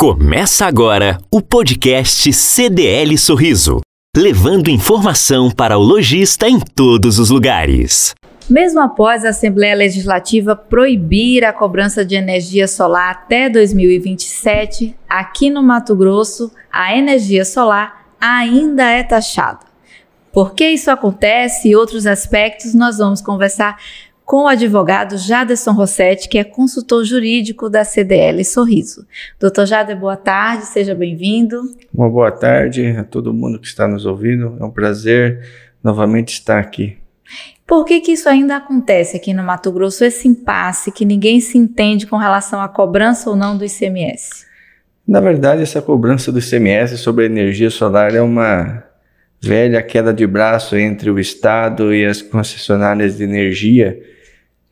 Começa agora o podcast CDL Sorriso, levando informação para o lojista em todos os lugares. Mesmo após a Assembleia Legislativa proibir a cobrança de energia solar até 2027, aqui no Mato Grosso, a energia solar ainda é taxada. Por que isso acontece e outros aspectos nós vamos conversar com o advogado Jaderson Rossetti, que é consultor jurídico da CDL Sorriso. Doutor Jader, boa tarde, seja bem-vindo. Uma boa tarde a todo mundo que está nos ouvindo. É um prazer novamente estar aqui. Por que, que isso ainda acontece aqui no Mato Grosso, esse impasse que ninguém se entende com relação à cobrança ou não do ICMS? Na verdade, essa cobrança do ICMS sobre a energia solar é uma velha queda de braço entre o Estado e as concessionárias de energia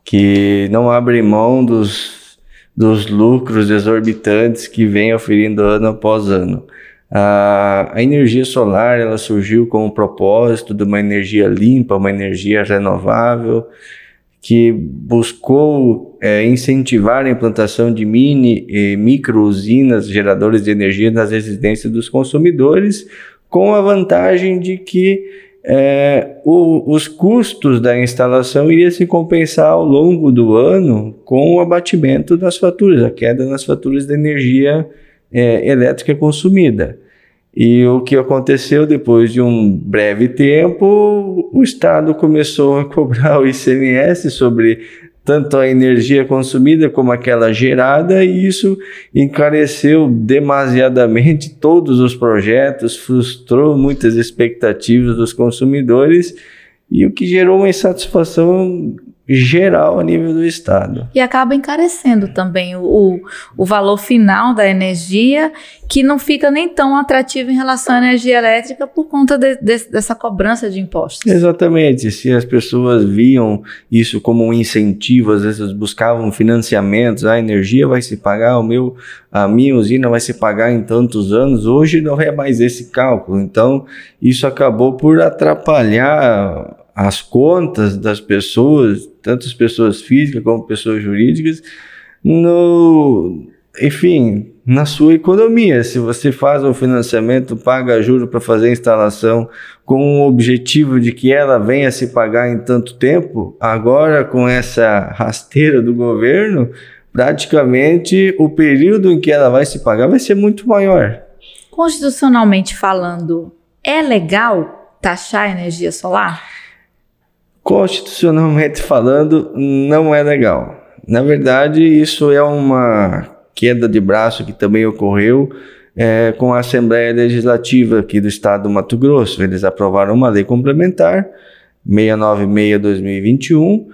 que não abre mão dos, dos lucros exorbitantes que vem oferindo ano após ano. A, a energia solar ela surgiu com o propósito de uma energia limpa, uma energia renovável, que buscou é, incentivar a implantação de mini e micro usinas geradoras de energia nas residências dos consumidores, com a vantagem de que é, o, os custos da instalação iriam se compensar ao longo do ano com o abatimento das faturas, a queda nas faturas de energia é, elétrica consumida. E o que aconteceu depois de um breve tempo, o Estado começou a cobrar o ICMS sobre tanto a energia consumida como aquela gerada, e isso encareceu demasiadamente todos os projetos, frustrou muitas expectativas dos consumidores e o que gerou uma insatisfação geral a nível do Estado. E acaba encarecendo também o, o valor final da energia, que não fica nem tão atrativo em relação à energia elétrica por conta de, de, dessa cobrança de impostos. Exatamente. Se as pessoas viam isso como um incentivo, às vezes buscavam financiamentos, a energia vai se pagar, o meu, a minha usina vai se pagar em tantos anos, hoje não é mais esse cálculo. Então, isso acabou por atrapalhar as contas das pessoas, tanto as pessoas físicas como pessoas jurídicas, no, enfim, na sua economia. Se você faz um financiamento, paga juro para fazer a instalação com o objetivo de que ela venha se pagar em tanto tempo, agora com essa rasteira do governo, praticamente o período em que ela vai se pagar vai ser muito maior. Constitucionalmente falando, é legal taxar a energia solar? Constitucionalmente falando, não é legal. Na verdade, isso é uma queda de braço que também ocorreu é, com a Assembleia Legislativa aqui do Estado do Mato Grosso. Eles aprovaram uma lei complementar, 696-2021,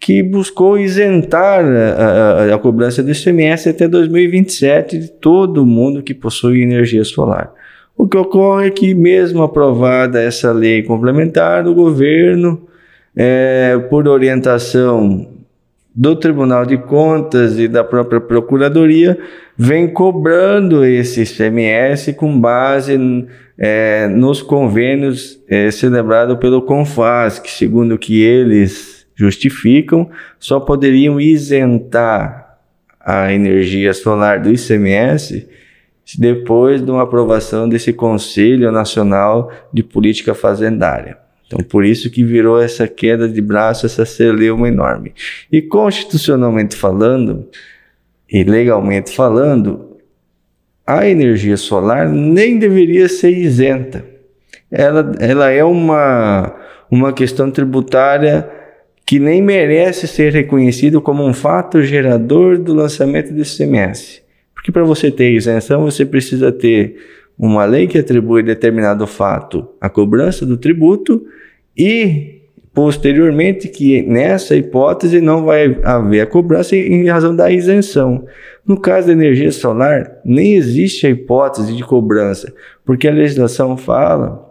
que buscou isentar a, a, a, cobrança do ICMS até 2027 de todo mundo que possui energia solar. O que ocorre é que, mesmo aprovada essa lei complementar, o governo é, por orientação do Tribunal de Contas e da própria Procuradoria, vem cobrando esse ICMS com base é, nos convênios é, celebrados pelo CONFAS, que, segundo que eles justificam, só poderiam isentar a energia solar do ICMS depois de uma aprovação desse Conselho Nacional de Política Fazendária. Então, por isso que virou essa queda de braço, essa celeuma enorme. E constitucionalmente falando, e legalmente falando, a energia solar nem deveria ser isenta. Ela, ela é uma, uma questão tributária que nem merece ser reconhecido como um fato gerador do lançamento do ICMS. Porque para você ter isenção, você precisa ter uma lei que atribui determinado fato à cobrança do tributo e posteriormente que nessa hipótese não vai haver a cobrança em razão da isenção. No caso da energia solar, nem existe a hipótese de cobrança, porque a legislação fala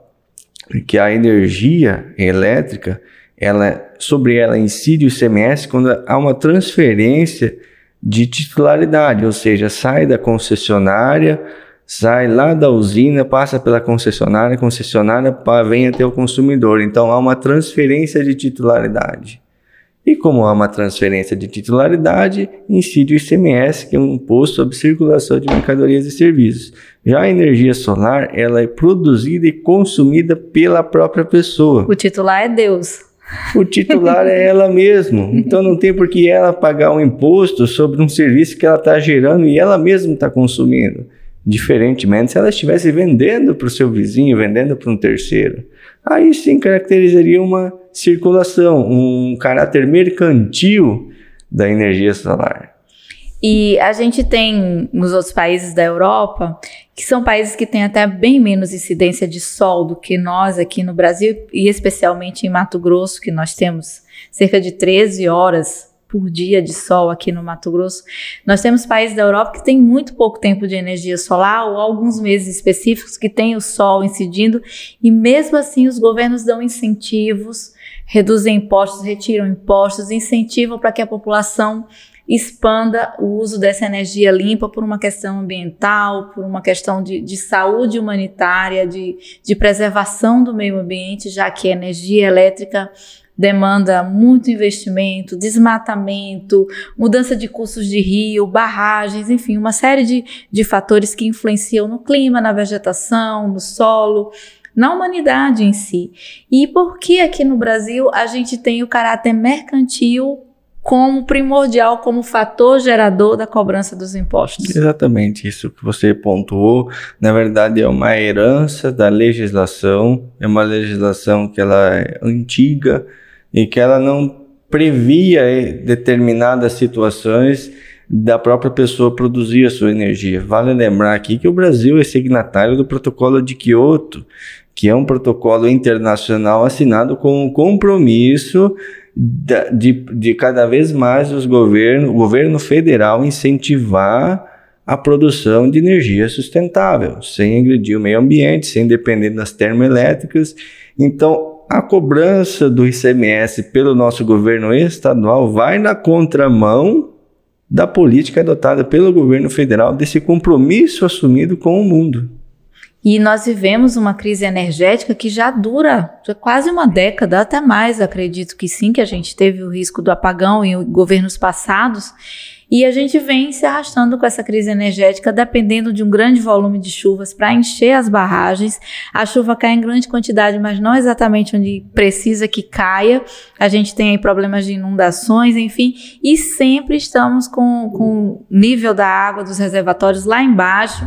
que a energia elétrica, ela sobre ela incide o ICMS quando há uma transferência de titularidade, ou seja, sai da concessionária sai lá da usina, passa pela concessionária, concessionária vem até o consumidor. Então há uma transferência de titularidade. E como há uma transferência de titularidade, incide o ICMS, que é um imposto sobre circulação de mercadorias e serviços. Já a energia solar, ela é produzida e consumida pela própria pessoa. O titular é Deus. O titular é ela mesma. Então não tem por que ela pagar um imposto sobre um serviço que ela está gerando e ela mesma está consumindo. Diferentemente se ela estivesse vendendo para o seu vizinho, vendendo para um terceiro. Aí sim caracterizaria uma circulação, um caráter mercantil da energia solar. E a gente tem nos outros países da Europa, que são países que têm até bem menos incidência de sol do que nós aqui no Brasil, e especialmente em Mato Grosso, que nós temos cerca de 13 horas por dia de sol aqui no Mato Grosso. Nós temos países da Europa que têm muito pouco tempo de energia solar ou alguns meses específicos que tem o sol incidindo e mesmo assim os governos dão incentivos, reduzem impostos, retiram impostos, incentivam para que a população expanda o uso dessa energia limpa por uma questão ambiental, por uma questão de, de saúde humanitária, de, de preservação do meio ambiente, já que a energia elétrica demanda muito investimento, desmatamento, mudança de cursos de rio, barragens, enfim, uma série de, de fatores que influenciam no clima, na vegetação, no solo, na humanidade em si. E por que aqui no Brasil a gente tem o caráter mercantil como primordial, como fator gerador da cobrança dos impostos. Exatamente isso que você pontuou. Na verdade, é uma herança da legislação, é uma legislação que ela é antiga e que ela não previa eh, determinadas situações da própria pessoa produzir a sua energia. Vale lembrar aqui que o Brasil é signatário do Protocolo de Quioto, que é um protocolo internacional assinado com o compromisso de, de cada vez mais os governos, o governo federal incentivar a produção de energia sustentável, sem agredir o meio ambiente, sem depender das termoelétricas. Então, a cobrança do ICMS pelo nosso governo estadual vai na contramão da política adotada pelo governo federal, desse compromisso assumido com o mundo. E nós vivemos uma crise energética que já dura já quase uma década, até mais, acredito que sim, que a gente teve o risco do apagão em governos passados. E a gente vem se arrastando com essa crise energética, dependendo de um grande volume de chuvas para encher as barragens. A chuva cai em grande quantidade, mas não exatamente onde precisa que caia. A gente tem aí problemas de inundações, enfim, e sempre estamos com, com o nível da água dos reservatórios lá embaixo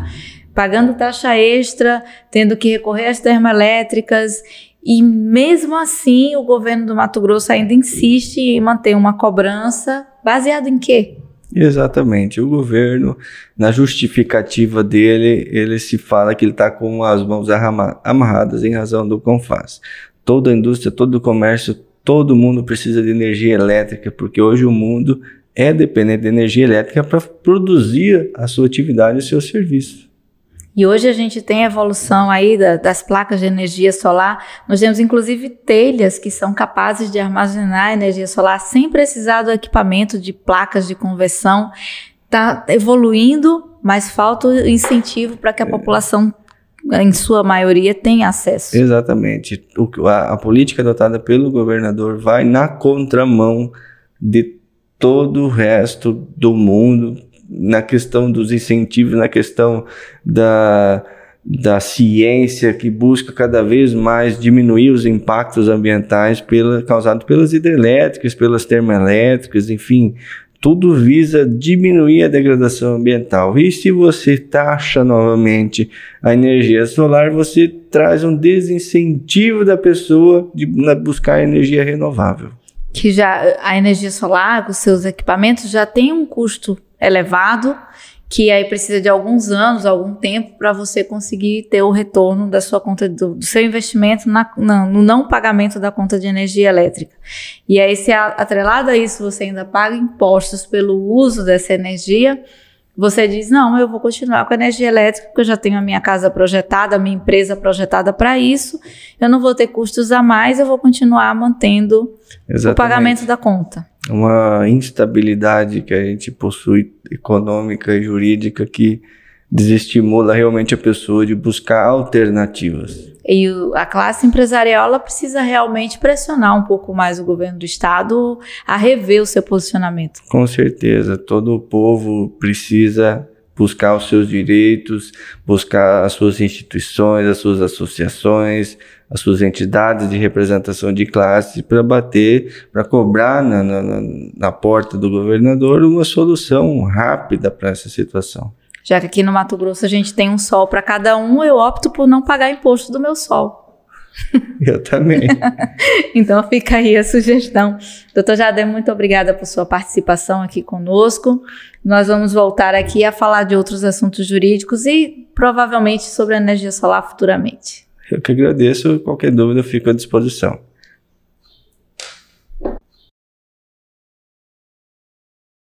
pagando taxa extra, tendo que recorrer às termoelétricas. E mesmo assim, o governo do Mato Grosso ainda insiste em manter uma cobrança baseada em quê? Exatamente. O governo, na justificativa dele, ele se fala que ele está com as mãos amarradas em razão do CONFAS. Toda a indústria, todo o comércio, todo mundo precisa de energia elétrica, porque hoje o mundo é dependente de energia elétrica para produzir a sua atividade e o seu serviço. E hoje a gente tem a evolução aí da, das placas de energia solar. Nós temos inclusive telhas que são capazes de armazenar energia solar sem precisar do equipamento de placas de conversão. Está evoluindo, mas falta o incentivo para que a população em sua maioria tenha acesso. Exatamente. O, a, a política adotada pelo governador vai na contramão de todo o resto do mundo, na questão dos incentivos, na questão da, da ciência que busca cada vez mais diminuir os impactos ambientais pela, causados pelas hidrelétricas, pelas termoelétricas, enfim, tudo visa diminuir a degradação ambiental. E se você taxa novamente a energia solar, você traz um desincentivo da pessoa de buscar energia renovável. Que já a energia solar, os seus equipamentos já tem um custo elevado, que aí precisa de alguns anos, algum tempo para você conseguir ter o retorno da sua conta do, do seu investimento na, na, no não pagamento da conta de energia elétrica. E aí, se atrelado a isso você ainda paga impostos pelo uso dessa energia, você diz: não, eu vou continuar com a energia elétrica, porque eu já tenho a minha casa projetada, a minha empresa projetada para isso, eu não vou ter custos a mais, eu vou continuar mantendo Exatamente. o pagamento da conta. Uma instabilidade que a gente possui econômica e jurídica que desestimula realmente a pessoa de buscar alternativas. E a classe empresarial ela precisa realmente pressionar um pouco mais o governo do estado a rever o seu posicionamento. Com certeza, todo o povo precisa buscar os seus direitos, buscar as suas instituições, as suas associações, as suas entidades de representação de classe para bater, para cobrar na, na, na porta do governador uma solução rápida para essa situação. Já que aqui no Mato Grosso a gente tem um sol para cada um, eu opto por não pagar imposto do meu sol. Eu também. então fica aí a sugestão. Doutor Jadem, muito obrigada por sua participação aqui conosco. Nós vamos voltar aqui a falar de outros assuntos jurídicos e provavelmente sobre a energia solar futuramente. Eu que agradeço. Qualquer dúvida, eu fico à disposição.